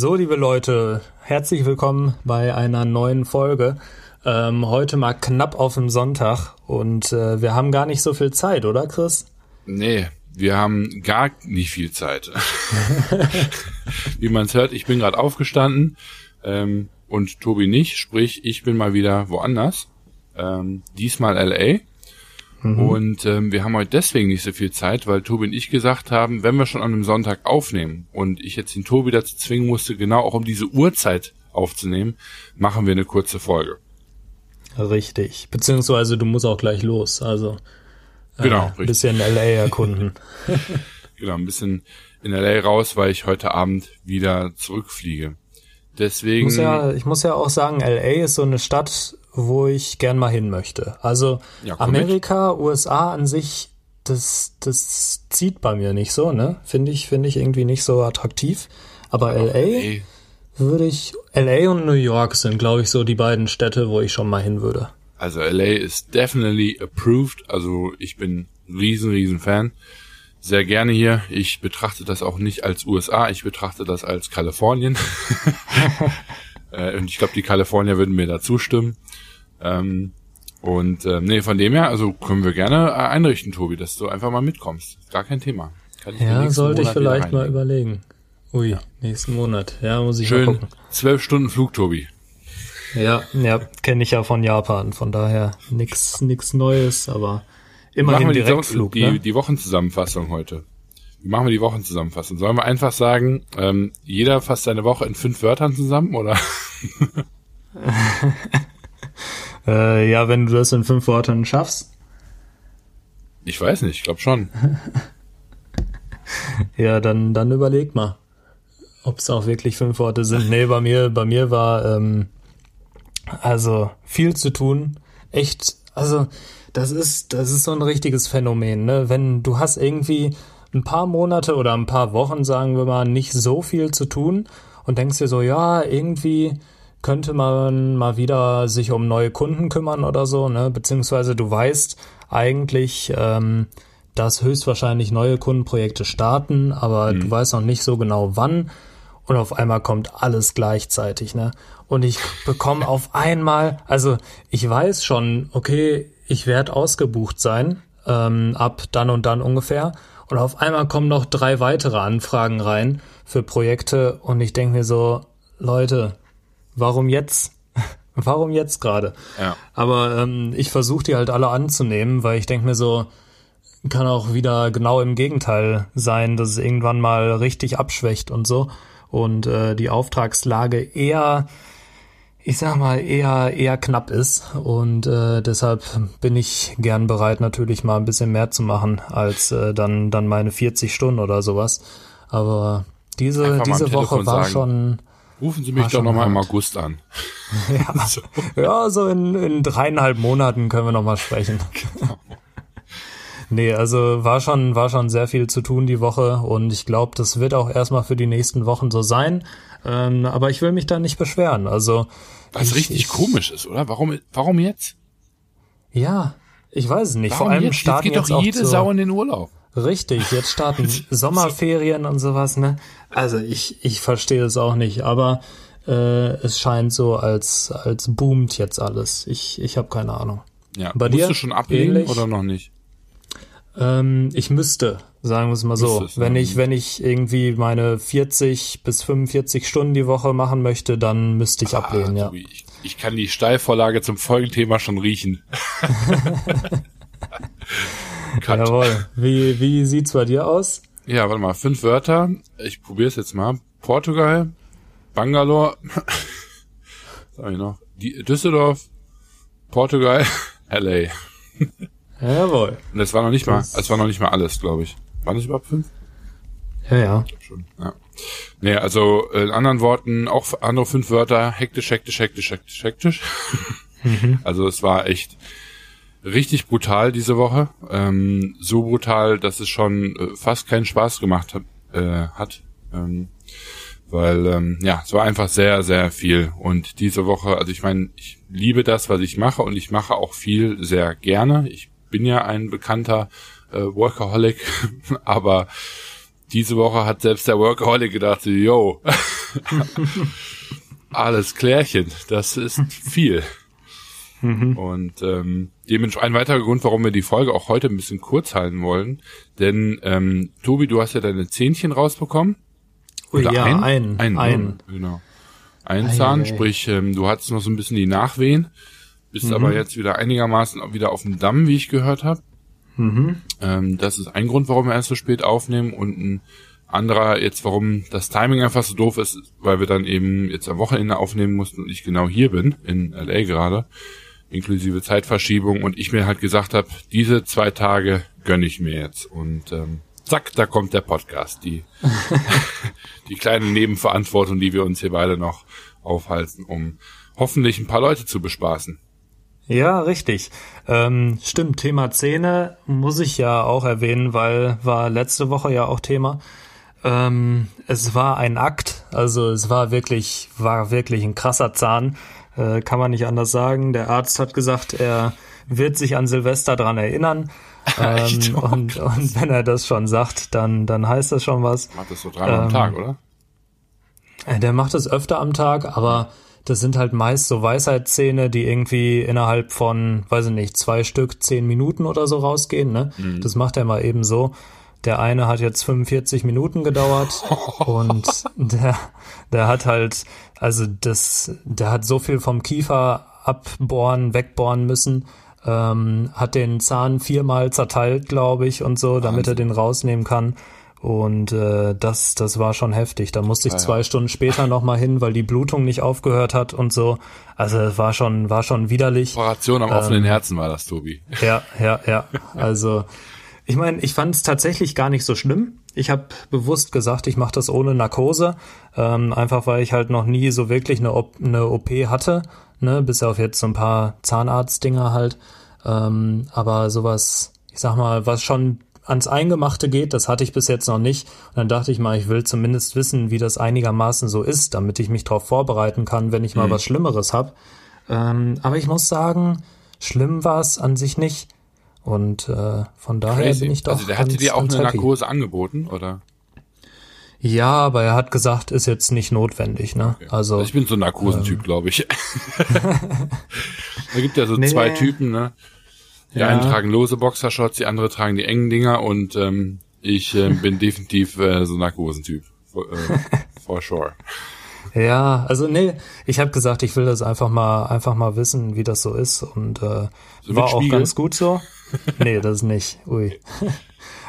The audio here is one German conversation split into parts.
So, liebe Leute, herzlich willkommen bei einer neuen Folge. Ähm, heute mal knapp auf dem Sonntag und äh, wir haben gar nicht so viel Zeit, oder Chris? Nee, wir haben gar nicht viel Zeit. Wie man es hört, ich bin gerade aufgestanden ähm, und Tobi nicht, sprich, ich bin mal wieder woanders. Ähm, diesmal LA. Mhm. Und ähm, wir haben heute deswegen nicht so viel Zeit, weil Tobi und ich gesagt haben, wenn wir schon an einem Sonntag aufnehmen und ich jetzt den Tobi dazu zwingen musste, genau auch um diese Uhrzeit aufzunehmen, machen wir eine kurze Folge. Richtig. Beziehungsweise du musst auch gleich los. Also äh, genau, ein bisschen LA erkunden. genau, ein bisschen in LA raus, weil ich heute Abend wieder zurückfliege. Deswegen. Ich muss ja, ich muss ja auch sagen, LA ist so eine Stadt, wo ich gern mal hin möchte. Also ja, Amerika, mit. USA an sich, das, das zieht bei mir nicht so, ne? Finde ich, finde ich irgendwie nicht so attraktiv. Aber LA, LA würde ich, LA und New York sind, glaube ich, so die beiden Städte, wo ich schon mal hin würde. Also LA ist definitely approved. Also ich bin riesen, riesen Fan. Sehr gerne hier. Ich betrachte das auch nicht als USA, ich betrachte das als Kalifornien. Äh, und ich glaube, die Kalifornier würden mir da zustimmen. Ähm, und äh, nee, von dem her, also können wir gerne äh, einrichten, Tobi, dass du einfach mal mitkommst. Gar kein Thema. ja, sollte Monat ich vielleicht mal überlegen. Ui, ja. nächsten Monat. Ja, muss ich Schön mal gucken. Zwölf Stunden Flug, Tobi. Ja, ja, kenne ich ja von Japan. Von daher nix, nix Neues, aber immerhin Direktflug. Die, ne? die Wochenzusammenfassung heute. Machen wir die Wochenzusammenfassung? Sollen wir einfach sagen, ähm, jeder fasst seine Woche in fünf Wörtern zusammen, oder? Äh, ja, wenn du das in fünf Worten schaffst. Ich weiß nicht, ich glaube schon. ja, dann, dann überleg mal, ob es auch wirklich fünf Worte sind. Nee, bei mir, bei mir war ähm, also viel zu tun. Echt, also das ist, das ist so ein richtiges Phänomen, ne? Wenn du hast irgendwie ein paar Monate oder ein paar Wochen, sagen wir mal, nicht so viel zu tun und denkst dir so, ja, irgendwie könnte man mal wieder sich um neue Kunden kümmern oder so, ne? Beziehungsweise du weißt eigentlich, ähm, dass höchstwahrscheinlich neue Kundenprojekte starten, aber mhm. du weißt noch nicht so genau wann. Und auf einmal kommt alles gleichzeitig, ne? Und ich bekomme auf einmal, also ich weiß schon, okay, ich werde ausgebucht sein, ähm, ab dann und dann ungefähr. Und auf einmal kommen noch drei weitere Anfragen rein für Projekte und ich denke mir so, Leute, warum jetzt? warum jetzt gerade? Ja. Aber ähm, ich versuche die halt alle anzunehmen, weil ich denke mir so, kann auch wieder genau im Gegenteil sein, dass es irgendwann mal richtig abschwächt und so und äh, die Auftragslage eher ich sag mal, eher, eher knapp ist. Und äh, deshalb bin ich gern bereit, natürlich mal ein bisschen mehr zu machen, als äh, dann, dann meine 40 Stunden oder sowas. Aber diese, diese Woche war sagen, schon, Rufen Sie mich doch nochmal im August an. Ja, so. ja, so in, in dreieinhalb Monaten können wir nochmal sprechen. Genau. Nee, also war schon, war schon sehr viel zu tun die Woche und ich glaube, das wird auch erstmal für die nächsten Wochen so sein. Ähm, aber ich will mich da nicht beschweren. Also. Was ich, richtig ich, komisch ist, oder? Warum, warum jetzt? Ja, ich weiß es nicht. Warum Vor allem jetzt? starten jetzt geht jetzt doch jede so, Sau in den Urlaub. Richtig, jetzt starten Sommerferien und sowas, ne? Also ich, ich verstehe es auch nicht, aber äh, es scheint so, als, als boomt jetzt alles. Ich, ich habe keine Ahnung. Ja, Bei musst dir du schon ablehnen ähnlich? oder noch nicht? Ähm, ich müsste, sagen wir es mal so. Müsstest, wenn ich, wenn ich irgendwie meine 40 bis 45 Stunden die Woche machen möchte, dann müsste ich ah, ablehnen, ja. Ich, ich kann die Steilvorlage zum Folgenthema schon riechen. Jawohl. Wie, wie sieht's bei dir aus? Ja, warte mal, fünf Wörter. Ich probiere es jetzt mal. Portugal, Bangalore, sag ich noch, die, Düsseldorf, Portugal, LA. Jawohl. Und das war noch nicht mal, es war noch nicht mal alles, glaube ich. Waren das überhaupt fünf? Ja, ja. Schon, ja. Nee, also in anderen Worten, auch andere fünf Wörter, hektisch, hektisch, hektisch, hektisch, hektisch. Mhm. Also es war echt richtig brutal diese Woche. Ähm, so brutal, dass es schon äh, fast keinen Spaß gemacht hat. Äh, hat. Ähm, weil ähm, ja, es war einfach sehr, sehr viel. Und diese Woche, also ich meine, ich liebe das, was ich mache und ich mache auch viel sehr gerne. Ich bin ja ein bekannter äh, Workaholic, aber diese Woche hat selbst der Workaholic gedacht, yo, alles klärchen, das ist viel. Mhm. Und ähm, dementsprechend ein weiterer Grund, warum wir die Folge auch heute ein bisschen kurz halten wollen. Denn ähm, Tobi, du hast ja deine Zähnchen rausbekommen. Ui, Oder ja, ein, ein, ein, ein. Genau. Ein Zahn, sprich, ähm, du hattest noch so ein bisschen die Nachwehen, bist mhm. aber jetzt wieder einigermaßen wieder auf dem Damm, wie ich gehört habe. Mhm. Ähm, das ist ein Grund, warum wir erst so spät aufnehmen und ein anderer jetzt, warum das Timing einfach so doof ist, weil wir dann eben jetzt am Wochenende aufnehmen mussten und ich genau hier bin, in LA gerade, inklusive Zeitverschiebung und ich mir halt gesagt habe, diese zwei Tage gönne ich mir jetzt und ähm, zack, da kommt der Podcast, die, die kleine Nebenverantwortung, die wir uns hier beide noch aufhalten, um hoffentlich ein paar Leute zu bespaßen. Ja, richtig. Ähm, stimmt, Thema Zähne muss ich ja auch erwähnen, weil war letzte Woche ja auch Thema. Ähm, es war ein Akt, also es war wirklich, war wirklich ein krasser Zahn, äh, kann man nicht anders sagen. Der Arzt hat gesagt, er wird sich an Silvester dran erinnern. Ähm, und, und wenn er das schon sagt, dann, dann heißt das schon was. Macht das so dreimal ähm, am Tag, oder? Äh, der macht das öfter am Tag, aber das sind halt meist so Weisheitszähne, die irgendwie innerhalb von, weiß ich nicht, zwei Stück, zehn Minuten oder so rausgehen. Ne? Mhm. Das macht er mal eben so. Der eine hat jetzt 45 Minuten gedauert und der, der hat halt, also das, der hat so viel vom Kiefer abbohren, wegbohren müssen, ähm, hat den Zahn viermal zerteilt, glaube ich, und so, damit Wahnsinn. er den rausnehmen kann. Und äh, das, das war schon heftig. Da musste ich ja, zwei ja. Stunden später nochmal hin, weil die Blutung nicht aufgehört hat und so. Also es war schon, war schon widerlich. Operation am ähm, offenen Herzen war das, Tobi. Ja, ja, ja. Also ich meine, ich fand es tatsächlich gar nicht so schlimm. Ich habe bewusst gesagt, ich mache das ohne Narkose, ähm, einfach weil ich halt noch nie so wirklich eine, OP, eine OP hatte, ne, bis auf jetzt so ein paar Zahnarztdinger halt. Ähm, aber sowas, ich sag mal, was schon ans Eingemachte geht, das hatte ich bis jetzt noch nicht. Und dann dachte ich mal, ich will zumindest wissen, wie das einigermaßen so ist, damit ich mich darauf vorbereiten kann, wenn ich mal mhm. was Schlimmeres hab. Ähm, aber ich muss sagen, schlimm war es an sich nicht. Und äh, von daher Crazy. bin ich doch. Also der hatte dir auch eine happy. Narkose angeboten, oder? Ja, aber er hat gesagt, ist jetzt nicht notwendig, ne? Okay. Also ich bin so ein Narkosentyp, ähm, glaube ich. da gibt ja so nee. zwei Typen, ne? Die ja. einen tragen lose Boxershorts, die andere tragen die engen Dinger und ähm, ich äh, bin definitiv äh, so ein Narkosentyp. For, äh, for sure. Ja, also nee, ich habe gesagt, ich will das einfach mal einfach mal wissen, wie das so ist und äh, so war auch ganz gut so. nee, das nicht. Ui.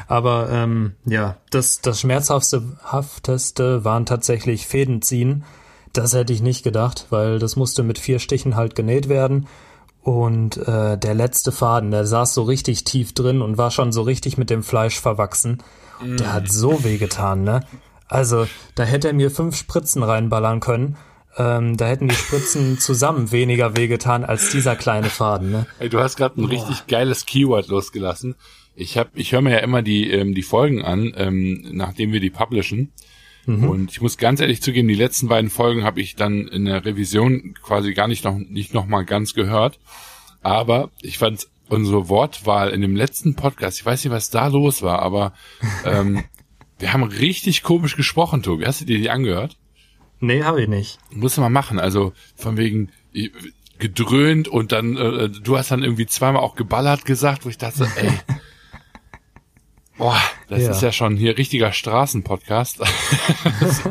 Aber ähm, ja, das das schmerzhafteste hafteste waren tatsächlich Fäden ziehen. Das hätte ich nicht gedacht, weil das musste mit vier Stichen halt genäht werden und äh, der letzte Faden, der saß so richtig tief drin und war schon so richtig mit dem Fleisch verwachsen. Mm. Der hat so weh getan, ne? Also, da hätte er mir fünf Spritzen reinballern können. Ähm, da hätten die Spritzen zusammen weniger wehgetan als dieser kleine Faden, ne? Hey, du hast gerade ein Boah. richtig geiles Keyword losgelassen. Ich hab, ich höre mir ja immer die ähm, die Folgen an, ähm, nachdem wir die publishen. Mhm. Und ich muss ganz ehrlich zugeben, die letzten beiden Folgen habe ich dann in der Revision quasi gar nicht noch nicht noch mal ganz gehört. Aber ich fand unsere Wortwahl in dem letzten Podcast, ich weiß nicht, was da los war, aber ähm, wir haben richtig komisch gesprochen, Tobi. Hast du dir die angehört? Nee, habe ich nicht. Muss man machen. Also von wegen gedröhnt und dann, äh, du hast dann irgendwie zweimal auch geballert gesagt, wo ich dachte, ey, Boah, das ja. ist ja schon hier richtiger Straßenpodcast. so.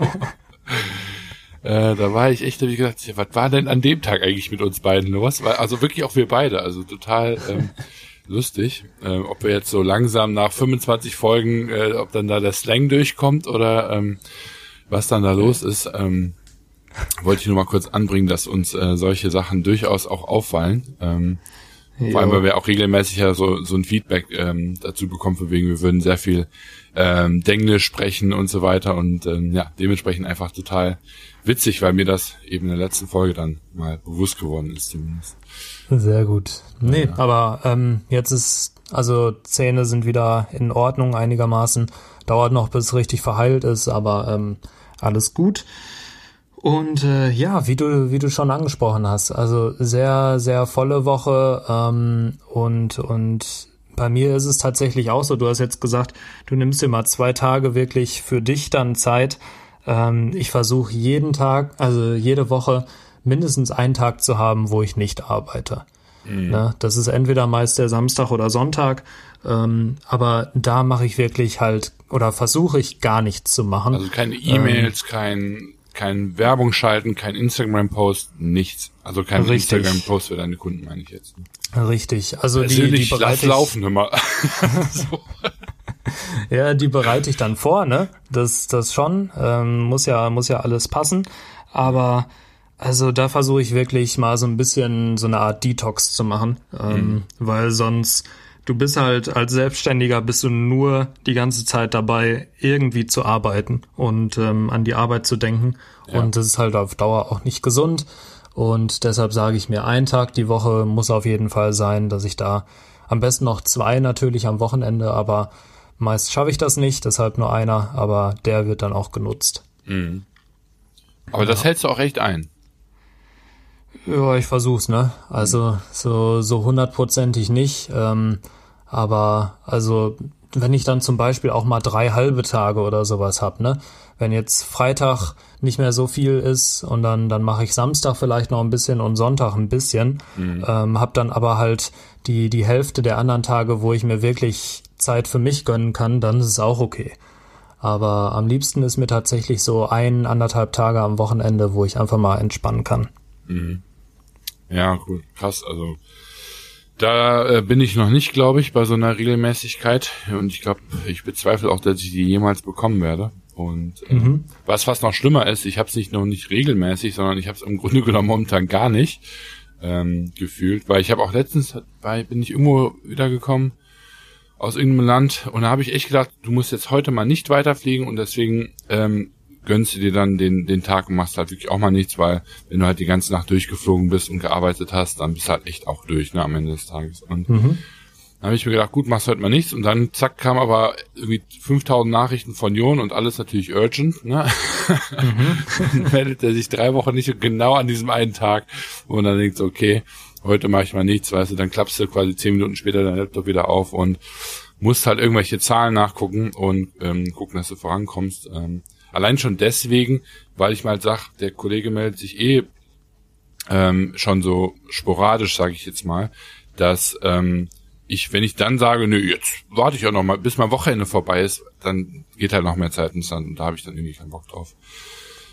äh, da war ich echt, hab ich gedacht, was war denn an dem Tag eigentlich mit uns beiden los? Also wirklich auch wir beide, also total ähm, lustig. Äh, ob wir jetzt so langsam nach 25 Folgen, äh, ob dann da der Slang durchkommt oder ähm, was dann da los ist. Ähm, wollte ich nur mal kurz anbringen, dass uns äh, solche Sachen durchaus auch auffallen. Ähm, vor allem, weil wir auch regelmäßig ja so, so ein Feedback ähm, dazu bekommen, von wegen, wir würden sehr viel ähm, Denglisch sprechen und so weiter und ähm, ja, dementsprechend einfach total witzig, weil mir das eben in der letzten Folge dann mal bewusst geworden ist zumindest. Sehr gut. Nee, ja. aber ähm, jetzt ist, also Zähne sind wieder in Ordnung einigermaßen. Dauert noch, bis es richtig verheilt ist, aber ähm, alles gut. Und äh, ja, wie du, wie du schon angesprochen hast, also sehr, sehr volle Woche ähm, und, und bei mir ist es tatsächlich auch so. Du hast jetzt gesagt, du nimmst dir mal zwei Tage wirklich für dich dann Zeit. Ähm, ich versuche jeden Tag, also jede Woche mindestens einen Tag zu haben, wo ich nicht arbeite. Mhm. Ne? Das ist entweder meist der Samstag oder Sonntag, ähm, aber da mache ich wirklich halt oder versuche ich gar nichts zu machen. Also keine E-Mails, ähm, kein kein Werbung schalten, kein Instagram-Post, nichts. Also kein Instagram-Post für deine Kunden, meine ich jetzt. Richtig. Also die, die bereite ich, laufen immer. so. Ja, die bereite ich dann vor, ne? Das, das schon. Ähm, muss ja, muss ja alles passen. Aber also da versuche ich wirklich mal so ein bisschen so eine Art Detox zu machen, ähm, mhm. weil sonst du bist halt als Selbstständiger bist du nur die ganze Zeit dabei, irgendwie zu arbeiten und ähm, an die Arbeit zu denken. Ja. Und das ist halt auf Dauer auch nicht gesund. Und deshalb sage ich mir, ein Tag die Woche muss auf jeden Fall sein, dass ich da am besten noch zwei natürlich am Wochenende, aber meist schaffe ich das nicht, deshalb nur einer, aber der wird dann auch genutzt. Mhm. Aber ja. das hältst du auch echt ein. Ja, ich versuch's, ne? Also so so hundertprozentig nicht. Ähm, aber also wenn ich dann zum Beispiel auch mal drei halbe Tage oder sowas hab, ne? Wenn jetzt Freitag nicht mehr so viel ist und dann dann mache ich Samstag vielleicht noch ein bisschen und Sonntag ein bisschen, mhm. ähm, hab dann aber halt die die Hälfte der anderen Tage, wo ich mir wirklich Zeit für mich gönnen kann, dann ist es auch okay. Aber am liebsten ist mir tatsächlich so ein anderthalb Tage am Wochenende, wo ich einfach mal entspannen kann. Mhm. Ja, cool, krass. Also da äh, bin ich noch nicht, glaube ich, bei so einer Regelmäßigkeit. Und ich glaube, ich bezweifle auch, dass ich die jemals bekommen werde. Und äh, mhm. was fast noch schlimmer ist, ich habe es nicht noch nicht regelmäßig, sondern ich habe es im Grunde genommen momentan gar nicht ähm, gefühlt, weil ich habe auch letztens, bei, bin ich irgendwo wiedergekommen aus irgendeinem Land und da habe ich echt gedacht, du musst jetzt heute mal nicht weiterfliegen und deswegen ähm, gönnst du dir dann den, den Tag und machst halt wirklich auch mal nichts, weil wenn du halt die ganze Nacht durchgeflogen bist und gearbeitet hast, dann bist du halt echt auch durch, ne, am Ende des Tages. Und mhm. dann habe ich mir gedacht, gut, machst heute mal nichts und dann zack kam aber irgendwie 5000 Nachrichten von Jon und alles natürlich urgent, ne? Mhm. meldet er sich drei Wochen nicht und genau an diesem einen Tag, wo man dann denkt, okay, heute mache ich mal nichts, weißt du, dann klappst du quasi zehn Minuten später dein Laptop wieder auf und musst halt irgendwelche Zahlen nachgucken und ähm, gucken, dass du vorankommst. Ähm, Allein schon deswegen, weil ich mal sag, der Kollege meldet sich eh ähm, schon so sporadisch, sage ich jetzt mal, dass ähm, ich, wenn ich dann sage, nö, jetzt warte ich auch noch mal, bis mein Wochenende vorbei ist, dann geht halt noch mehr Zeit ins Land und da habe ich dann irgendwie keinen Bock drauf.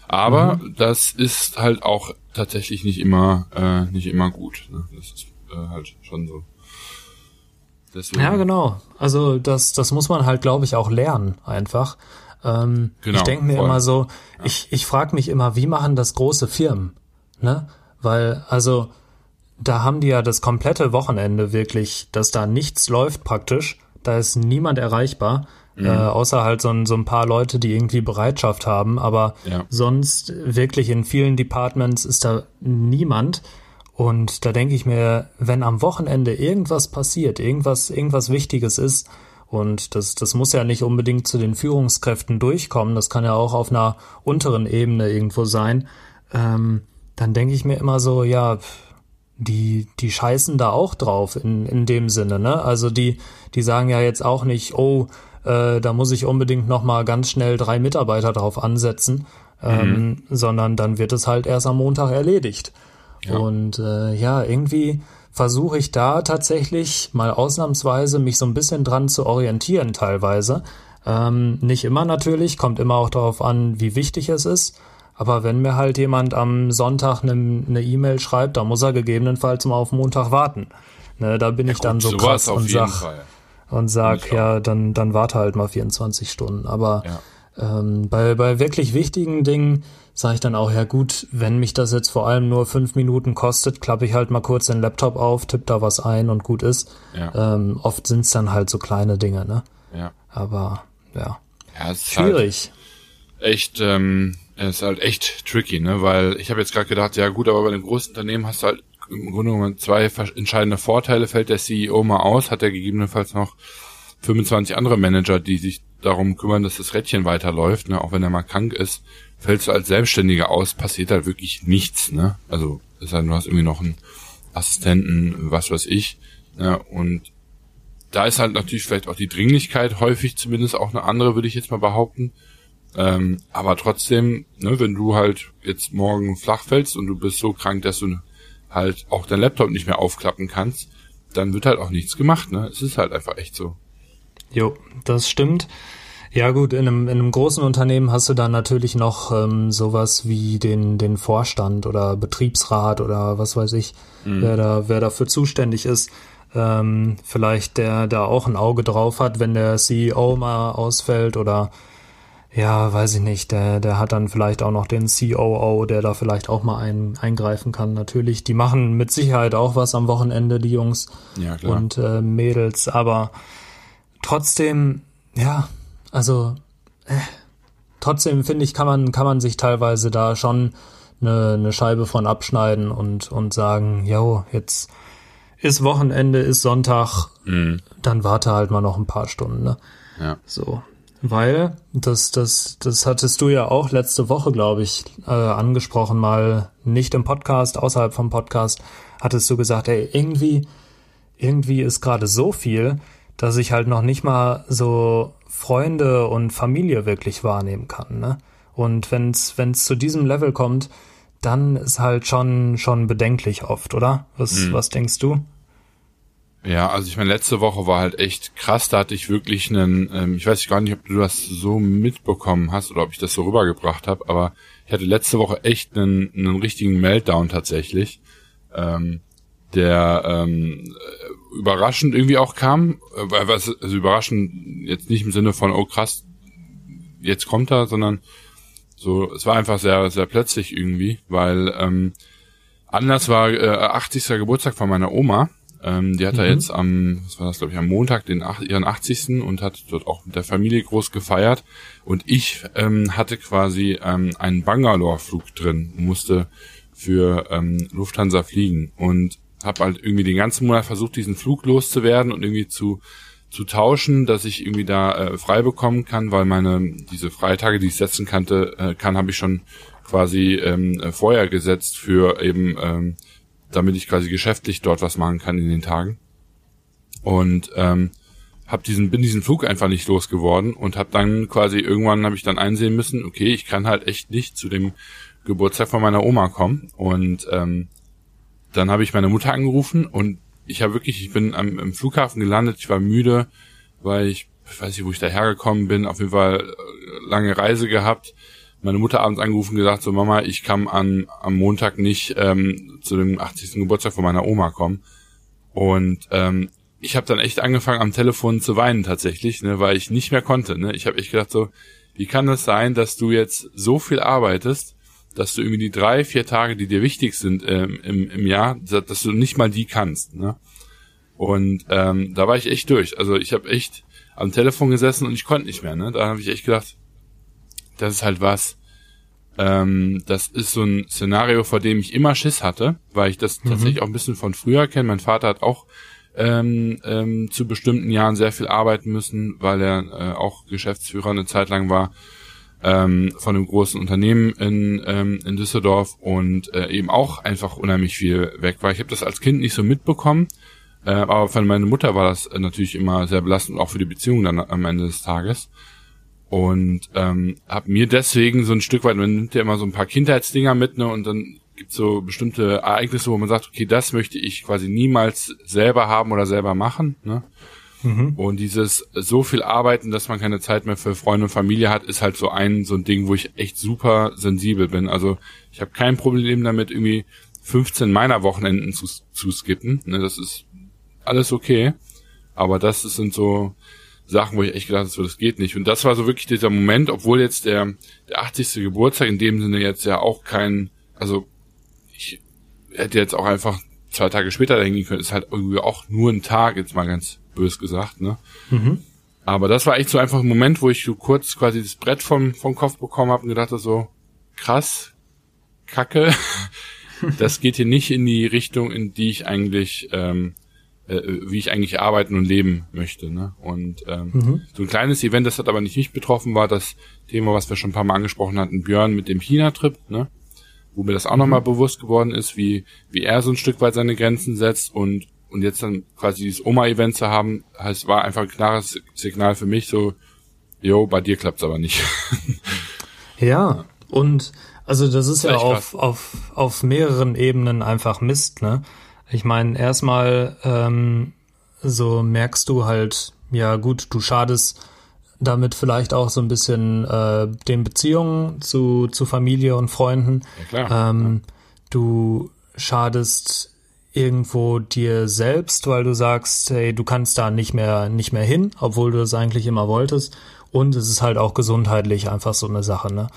Aber mhm. das ist halt auch tatsächlich nicht immer, äh, nicht immer gut. Ne? Das ist äh, halt schon so. Deswegen. Ja, genau. Also das, das muss man halt, glaube ich, auch lernen einfach. Ähm, genau, ich denke mir voll. immer so, ja. ich, ich frage mich immer, wie machen das große Firmen? Ne? Weil, also, da haben die ja das komplette Wochenende wirklich, dass da nichts läuft praktisch. Da ist niemand erreichbar. Mhm. Äh, außer halt so ein, so ein paar Leute, die irgendwie Bereitschaft haben. Aber ja. sonst wirklich in vielen Departments ist da niemand. Und da denke ich mir, wenn am Wochenende irgendwas passiert, irgendwas, irgendwas Wichtiges ist, und das, das muss ja nicht unbedingt zu den Führungskräften durchkommen, das kann ja auch auf einer unteren Ebene irgendwo sein. Ähm, dann denke ich mir immer so, ja, die, die scheißen da auch drauf in, in dem Sinne, ne? Also die, die sagen ja jetzt auch nicht, oh, äh, da muss ich unbedingt nochmal ganz schnell drei Mitarbeiter drauf ansetzen, ähm, mhm. sondern dann wird es halt erst am Montag erledigt. Ja. Und äh, ja, irgendwie versuche ich da tatsächlich mal ausnahmsweise mich so ein bisschen dran zu orientieren teilweise. Ähm, nicht immer natürlich, kommt immer auch darauf an, wie wichtig es ist. Aber wenn mir halt jemand am Sonntag eine E-Mail schreibt, dann muss er gegebenenfalls mal auf Montag warten. Ne, da bin ja, ich dann so krass und sag, und sag, ja, dann, dann warte halt mal 24 Stunden. Aber ja. ähm, bei, bei wirklich wichtigen Dingen sage ich dann auch, ja gut, wenn mich das jetzt vor allem nur fünf Minuten kostet, klappe ich halt mal kurz den Laptop auf, tippe da was ein und gut ist. Ja. Ähm, oft sind es dann halt so kleine Dinge, ne? Ja. Aber ja. ja es ist Schwierig. Halt echt, ähm, es ist halt echt tricky, ne? Weil ich habe jetzt gerade gedacht, ja gut, aber bei den großen Unternehmen hast du halt im Grunde genommen zwei entscheidende Vorteile. Fällt der CEO mal aus, hat er gegebenenfalls noch 25 andere Manager, die sich darum kümmern, dass das Rädchen weiterläuft, ne? auch wenn er mal krank ist fällst du als Selbstständiger aus, passiert halt wirklich nichts, ne? Also, sei denn, du hast irgendwie noch einen Assistenten, was weiß ich, ne? Und da ist halt natürlich vielleicht auch die Dringlichkeit häufig zumindest auch eine andere, würde ich jetzt mal behaupten. Ähm, aber trotzdem, ne, wenn du halt jetzt morgen flach fällst und du bist so krank, dass du halt auch dein Laptop nicht mehr aufklappen kannst, dann wird halt auch nichts gemacht, ne? Es ist halt einfach echt so. Jo, das stimmt. Ja gut, in einem, in einem großen Unternehmen hast du dann natürlich noch ähm, sowas wie den, den Vorstand oder Betriebsrat oder was weiß ich, mhm. wer da, wer dafür zuständig ist. Ähm, vielleicht der da auch ein Auge drauf hat, wenn der CEO mal ausfällt oder ja, weiß ich nicht, der, der hat dann vielleicht auch noch den COO, der da vielleicht auch mal ein, eingreifen kann. Natürlich, die machen mit Sicherheit auch was am Wochenende, die Jungs ja, und äh, Mädels, aber trotzdem, ja, also äh, trotzdem finde ich, kann man, kann man sich teilweise da schon eine, eine Scheibe von abschneiden und, und sagen, jo, jetzt ist Wochenende, ist Sonntag, mhm. dann warte halt mal noch ein paar Stunden, ne? Ja. So. Weil, das, das, das hattest du ja auch letzte Woche, glaube ich, äh, angesprochen, mal nicht im Podcast, außerhalb vom Podcast, hattest du gesagt, ey, irgendwie, irgendwie ist gerade so viel, dass ich halt noch nicht mal so Freunde und Familie wirklich wahrnehmen kann, ne? Und wenn's, wenn's zu diesem Level kommt, dann ist halt schon, schon bedenklich oft, oder? Was, mhm. was denkst du? Ja, also ich meine, letzte Woche war halt echt krass. Da hatte ich wirklich einen, ähm, ich weiß gar nicht, ob du das so mitbekommen hast oder ob ich das so rübergebracht habe, aber ich hatte letzte Woche echt einen, einen richtigen Meltdown tatsächlich, ähm, der ähm, überraschend irgendwie auch kam. Äh, was, also überraschend jetzt nicht im Sinne von, oh krass, jetzt kommt er, sondern so, es war einfach sehr, sehr plötzlich irgendwie, weil ähm, Anlass war äh, 80. Geburtstag von meiner Oma ähm, die hat mhm. er jetzt am, was war das, glaube ich, am Montag, den ihren 80. und hat dort auch mit der Familie groß gefeiert. Und ich ähm, hatte quasi ähm, einen Bangalore-Flug drin, musste für ähm, Lufthansa fliegen und habe halt irgendwie den ganzen Monat versucht, diesen Flug loszuwerden und irgendwie zu zu tauschen, dass ich irgendwie da äh, frei bekommen kann, weil meine diese Freitage, die ich setzen kannte, äh, kann, habe ich schon quasi ähm, vorher gesetzt für eben ähm, damit ich quasi geschäftlich dort was machen kann in den Tagen. Und ähm, hab diesen bin diesen Flug einfach nicht losgeworden und hab dann quasi irgendwann habe ich dann einsehen müssen, okay, ich kann halt echt nicht zu dem Geburtstag von meiner Oma kommen und ähm, dann habe ich meine Mutter angerufen und ich habe wirklich, ich bin am, im Flughafen gelandet, ich war müde, weil ich, ich weiß nicht, wo ich dahergekommen bin, auf jeden Fall äh, lange Reise gehabt meine Mutter abends angerufen gesagt, so Mama, ich kann an, am Montag nicht ähm, zu dem 80. Geburtstag von meiner Oma kommen. Und ähm, ich habe dann echt angefangen am Telefon zu weinen tatsächlich, ne, weil ich nicht mehr konnte. Ne? Ich habe echt gedacht so, wie kann das sein, dass du jetzt so viel arbeitest, dass du irgendwie die drei, vier Tage, die dir wichtig sind ähm, im, im Jahr, dass du nicht mal die kannst. Ne? Und ähm, da war ich echt durch. Also ich habe echt am Telefon gesessen und ich konnte nicht mehr. Ne? Da habe ich echt gedacht, das ist halt was, ähm, das ist so ein Szenario, vor dem ich immer Schiss hatte, weil ich das mhm. tatsächlich auch ein bisschen von früher kenne. Mein Vater hat auch ähm, ähm, zu bestimmten Jahren sehr viel arbeiten müssen, weil er äh, auch Geschäftsführer eine Zeit lang war ähm, von einem großen Unternehmen in, ähm, in Düsseldorf und äh, eben auch einfach unheimlich viel weg war. Ich habe das als Kind nicht so mitbekommen, äh, aber für meine Mutter war das äh, natürlich immer sehr belastend, auch für die Beziehung dann am Ende des Tages. Und ähm, habe mir deswegen so ein Stück weit, man nimmt ja immer so ein paar Kindheitsdinger mit, ne, und dann gibt so bestimmte Ereignisse, wo man sagt, okay, das möchte ich quasi niemals selber haben oder selber machen, ne? Mhm. Und dieses so viel arbeiten, dass man keine Zeit mehr für Freunde und Familie hat, ist halt so ein so ein Ding, wo ich echt super sensibel bin. Also ich habe kein Problem damit, irgendwie 15 meiner Wochenenden zu, zu skippen. Ne, das ist alles okay. Aber das sind so Sachen, wo ich echt gedacht habe, so, das geht nicht. Und das war so wirklich dieser Moment, obwohl jetzt der, der 80. Geburtstag in dem Sinne jetzt ja auch kein, also ich hätte jetzt auch einfach zwei Tage später dahin gehen können, ist halt irgendwie auch nur ein Tag, jetzt mal ganz bös gesagt, ne? Mhm. Aber das war echt so einfach ein Moment, wo ich so kurz quasi das Brett vom, vom Kopf bekommen habe und gedacht habe, so, krass, kacke, das geht hier nicht in die Richtung, in die ich eigentlich ähm, äh, wie ich eigentlich arbeiten und leben möchte. Ne? Und ähm, mhm. so ein kleines Event, das hat aber nicht mich betroffen, war das Thema, was wir schon ein paar Mal angesprochen hatten, Björn mit dem China-Trip, ne? wo mir das auch mhm. nochmal bewusst geworden ist, wie, wie er so ein Stück weit seine Grenzen setzt und und jetzt dann quasi dieses Oma-Event zu haben, heißt, war einfach ein klares Signal für mich, so, jo, bei dir klappt's aber nicht. ja, und also das ist ja auf, auf, auf mehreren Ebenen einfach Mist, ne? Ich meine, erstmal ähm, so merkst du halt, ja gut, du schadest damit vielleicht auch so ein bisschen äh, den Beziehungen zu, zu Familie und Freunden. Ja, klar. Ähm, du schadest irgendwo dir selbst, weil du sagst, hey, du kannst da nicht mehr, nicht mehr hin, obwohl du das eigentlich immer wolltest. Und es ist halt auch gesundheitlich einfach so eine Sache, ne?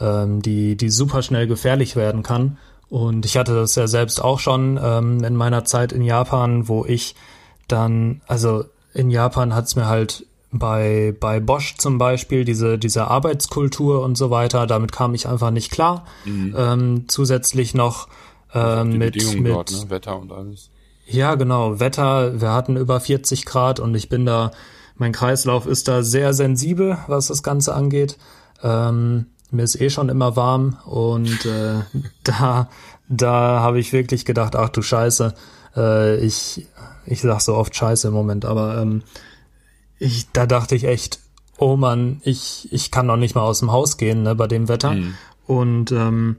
Ähm, die, die super schnell gefährlich werden kann. Und ich hatte das ja selbst auch schon ähm, in meiner Zeit in Japan, wo ich dann, also in Japan hat's mir halt bei, bei Bosch zum Beispiel, diese, diese Arbeitskultur und so weiter, damit kam ich einfach nicht klar. Mhm. Ähm, zusätzlich noch ähm, mit, mit dort, ne? Wetter und alles. Ja, genau, Wetter, wir hatten über 40 Grad und ich bin da, mein Kreislauf ist da sehr sensibel, was das Ganze angeht. Ähm, mir ist eh schon immer warm und äh, da, da habe ich wirklich gedacht, ach du Scheiße, äh, ich, ich sag so oft Scheiße im Moment, aber ähm, ich, da dachte ich echt, oh Mann, ich, ich kann noch nicht mal aus dem Haus gehen ne, bei dem Wetter. Mhm. Und ähm,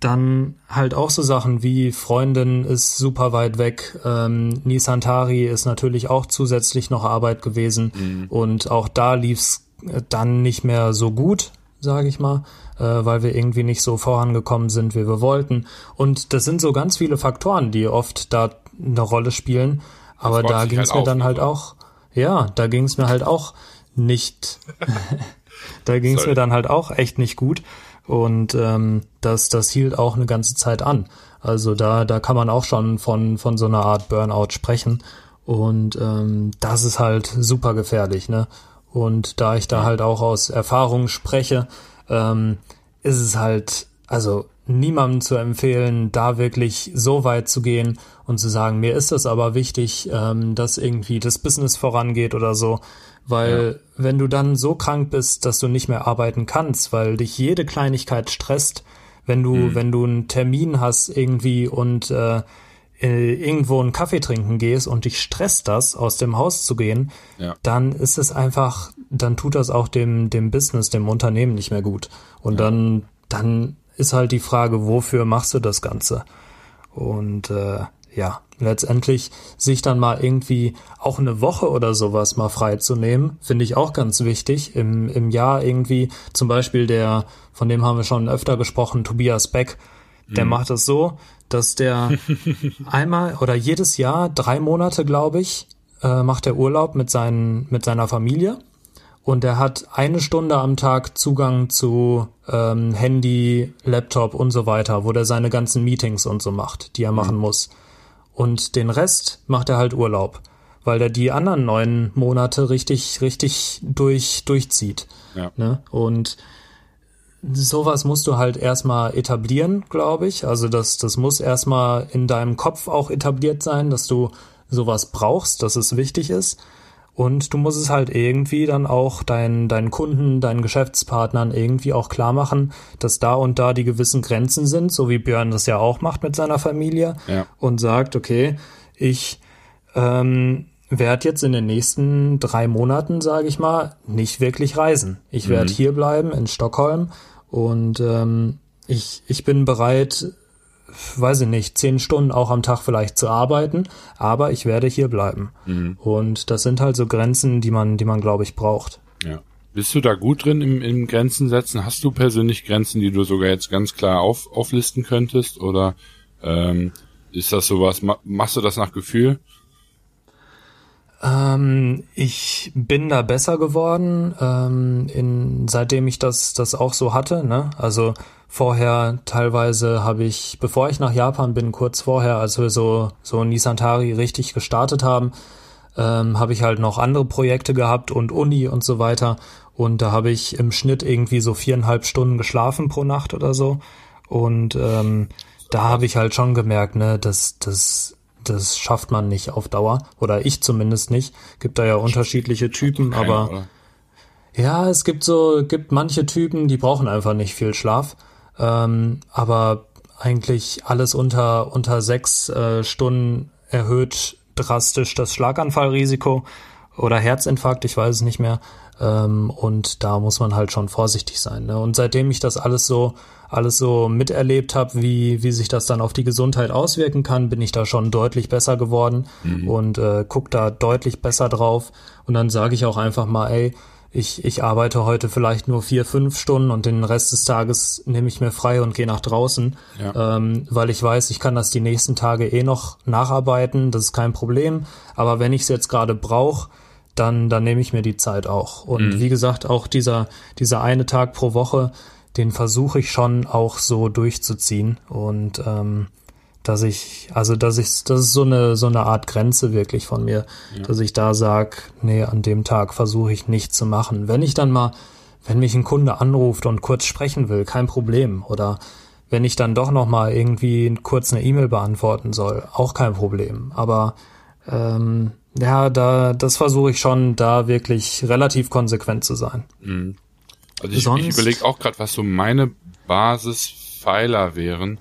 dann halt auch so Sachen wie Freundin ist super weit weg, ähm, Nisantari ist natürlich auch zusätzlich noch Arbeit gewesen mhm. und auch da lief's dann nicht mehr so gut, sage ich mal, äh, weil wir irgendwie nicht so vorangekommen sind, wie wir wollten. Und das sind so ganz viele Faktoren, die oft da eine Rolle spielen. Aber da ging es halt mir dann halt auch ja, da ging es mir halt auch nicht. da ging es mir dann halt auch echt nicht gut. Und ähm, das, das hielt auch eine ganze Zeit an. Also da, da kann man auch schon von, von so einer Art Burnout sprechen. Und ähm, das ist halt super gefährlich, ne? Und da ich da halt auch aus Erfahrung spreche, ähm, ist es halt, also niemandem zu empfehlen, da wirklich so weit zu gehen und zu sagen, mir ist das aber wichtig, ähm, dass irgendwie das Business vorangeht oder so. Weil ja. wenn du dann so krank bist, dass du nicht mehr arbeiten kannst, weil dich jede Kleinigkeit stresst, wenn du, mhm. wenn du einen Termin hast irgendwie und äh, äh, irgendwo einen Kaffee trinken gehst und dich stresst das, aus dem Haus zu gehen, ja. dann ist es einfach, dann tut das auch dem, dem Business, dem Unternehmen nicht mehr gut. Und ja. dann, dann ist halt die Frage, wofür machst du das Ganze? Und äh, ja, letztendlich sich dann mal irgendwie auch eine Woche oder sowas mal freizunehmen, finde ich auch ganz wichtig. Im, Im Jahr irgendwie, zum Beispiel der, von dem haben wir schon öfter gesprochen, Tobias Beck, der mhm. macht es so, dass der einmal oder jedes Jahr, drei Monate, glaube ich, äh, macht er Urlaub mit, seinen, mit seiner Familie und er hat eine Stunde am Tag Zugang zu ähm, Handy, Laptop und so weiter, wo der seine ganzen Meetings und so macht, die er mhm. machen muss. Und den Rest macht er halt Urlaub, weil er die anderen neun Monate richtig, richtig durch, durchzieht. Ja. Ne? Und sowas musst du halt erstmal etablieren, glaube ich. Also das, das muss erstmal in deinem Kopf auch etabliert sein, dass du sowas brauchst, dass es wichtig ist. Und du musst es halt irgendwie dann auch deinen, deinen Kunden, deinen Geschäftspartnern irgendwie auch klar machen, dass da und da die gewissen Grenzen sind, so wie Björn das ja auch macht mit seiner Familie ja. und sagt, okay, ich ähm, werde jetzt in den nächsten drei Monaten, sage ich mal, nicht wirklich reisen. Ich werde mhm. hier bleiben in Stockholm und ähm, ich, ich bin bereit, weiß ich nicht, zehn Stunden auch am Tag vielleicht zu arbeiten, aber ich werde hier bleiben. Mhm. Und das sind halt so Grenzen, die man, die man, glaube ich, braucht. Ja. Bist du da gut drin im, im Grenzen setzen? Hast du persönlich Grenzen, die du sogar jetzt ganz klar auf, auflisten könntest? Oder ähm, ist das sowas, machst du das nach Gefühl? Ähm, ich bin da besser geworden, ähm, in, seitdem ich das, das auch so hatte. Ne? Also vorher teilweise habe ich, bevor ich nach Japan bin, kurz vorher, als wir so, so Nisantari richtig gestartet haben, ähm, habe ich halt noch andere Projekte gehabt und Uni und so weiter. Und da habe ich im Schnitt irgendwie so viereinhalb Stunden geschlafen pro Nacht oder so. Und ähm, da habe ich halt schon gemerkt, ne, dass das das schafft man nicht auf Dauer. Oder ich zumindest nicht. Gibt da ja unterschiedliche Typen, keiner, aber oder? ja, es gibt so, gibt manche Typen, die brauchen einfach nicht viel Schlaf. Ähm, aber eigentlich alles unter, unter sechs äh, Stunden erhöht drastisch das Schlaganfallrisiko oder Herzinfarkt, ich weiß es nicht mehr. Ähm, und da muss man halt schon vorsichtig sein. Ne? Und seitdem ich das alles so alles so miterlebt habe, wie wie sich das dann auf die Gesundheit auswirken kann, bin ich da schon deutlich besser geworden mhm. und äh, guck da deutlich besser drauf. Und dann sage ich auch einfach mal, ey, ich, ich arbeite heute vielleicht nur vier, fünf Stunden und den Rest des Tages nehme ich mir frei und gehe nach draußen, ja. ähm, weil ich weiß, ich kann das die nächsten Tage eh noch nacharbeiten, das ist kein Problem. Aber wenn ich es jetzt gerade brauche, dann, dann nehme ich mir die Zeit auch. Und mhm. wie gesagt, auch dieser, dieser eine Tag pro Woche, den versuche ich schon auch so durchzuziehen. Und ähm, dass ich, also dass ich, das ist so eine, so eine Art Grenze wirklich von mir, ja. dass ich da sag, nee, an dem Tag versuche ich nicht zu machen. Wenn ich dann mal, wenn mich ein Kunde anruft und kurz sprechen will, kein Problem. Oder wenn ich dann doch noch mal irgendwie kurz eine E-Mail beantworten soll, auch kein Problem. Aber ähm, ja, da, das versuche ich schon, da wirklich relativ konsequent zu sein. Mhm. Also ich, ich überlege auch gerade, was so meine Basispfeiler wären.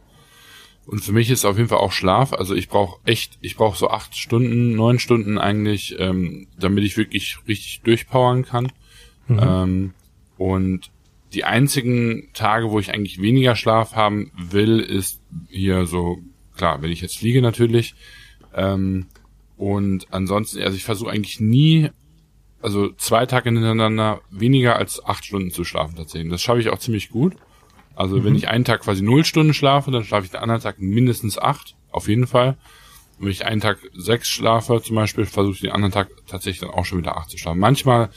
Und für mich ist auf jeden Fall auch Schlaf. Also ich brauche echt, ich brauche so acht Stunden, neun Stunden eigentlich, ähm, damit ich wirklich richtig durchpowern kann. Mhm. Ähm, und die einzigen Tage, wo ich eigentlich weniger Schlaf haben will, ist hier so, klar, wenn ich jetzt fliege natürlich, ähm, und ansonsten, also ich versuche eigentlich nie, also zwei Tage hintereinander weniger als acht Stunden zu schlafen tatsächlich. Das schaffe ich auch ziemlich gut. Also mhm. wenn ich einen Tag quasi null Stunden schlafe, dann schlafe ich den anderen Tag mindestens acht, auf jeden Fall. Und wenn ich einen Tag sechs schlafe zum Beispiel, versuche ich den anderen Tag tatsächlich dann auch schon wieder acht zu schlafen. Manchmal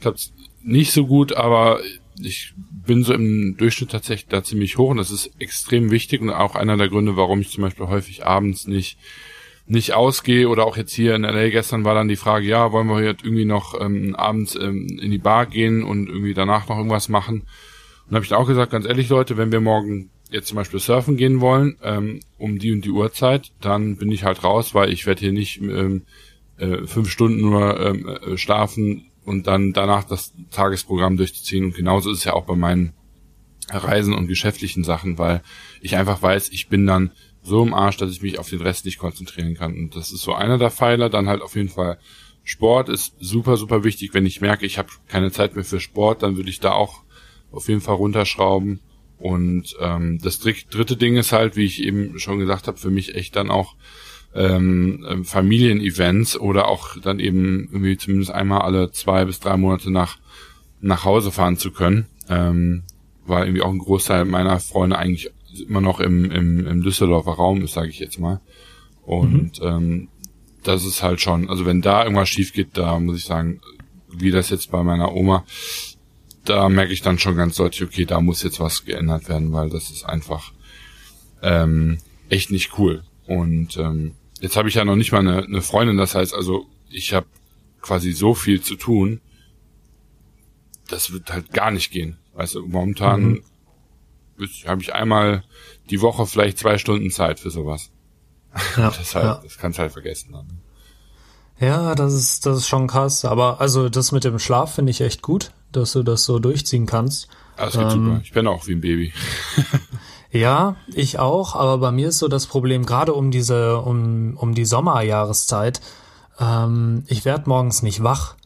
klappt es nicht so gut, aber ich bin so im Durchschnitt tatsächlich da ziemlich hoch und das ist extrem wichtig und auch einer der Gründe, warum ich zum Beispiel häufig abends nicht nicht ausgehe oder auch jetzt hier in LA gestern war dann die Frage, ja, wollen wir jetzt irgendwie noch ähm, abends ähm, in die Bar gehen und irgendwie danach noch irgendwas machen? Und habe ich dann auch gesagt, ganz ehrlich Leute, wenn wir morgen jetzt zum Beispiel surfen gehen wollen, ähm, um die und die Uhrzeit, dann bin ich halt raus, weil ich werde hier nicht ähm, äh, fünf Stunden nur ähm, äh, schlafen und dann danach das Tagesprogramm durchzuziehen. Und genauso ist es ja auch bei meinen Reisen und geschäftlichen Sachen, weil ich einfach weiß, ich bin dann so im Arsch, dass ich mich auf den Rest nicht konzentrieren kann. Und das ist so einer der Pfeiler. Dann halt auf jeden Fall Sport ist super, super wichtig. Wenn ich merke, ich habe keine Zeit mehr für Sport, dann würde ich da auch auf jeden Fall runterschrauben. Und ähm, das dritte Ding ist halt, wie ich eben schon gesagt habe, für mich echt dann auch ähm, ähm, Familienevents oder auch dann eben irgendwie zumindest einmal alle zwei bis drei Monate nach nach Hause fahren zu können, ähm, weil irgendwie auch ein Großteil meiner Freunde eigentlich immer noch im, im, im Düsseldorfer Raum ist, sage ich jetzt mal. Und mhm. ähm, das ist halt schon, also wenn da irgendwas schief geht, da muss ich sagen, wie das jetzt bei meiner Oma, da merke ich dann schon ganz deutlich, okay, da muss jetzt was geändert werden, weil das ist einfach ähm, echt nicht cool. Und ähm, jetzt habe ich ja noch nicht mal eine, eine Freundin, das heißt also, ich habe quasi so viel zu tun, das wird halt gar nicht gehen. Also momentan mhm habe ich einmal die Woche vielleicht zwei Stunden Zeit für sowas. Ja, das, halt, ja. das kannst halt vergessen dann. Ja, das ist, das ist schon krass. Aber also das mit dem Schlaf finde ich echt gut, dass du das so durchziehen kannst. Das geht ähm, super. Ich bin auch wie ein Baby. ja, ich auch, aber bei mir ist so das Problem, gerade um diese, um, um die Sommerjahreszeit, ähm, ich werde morgens nicht wach.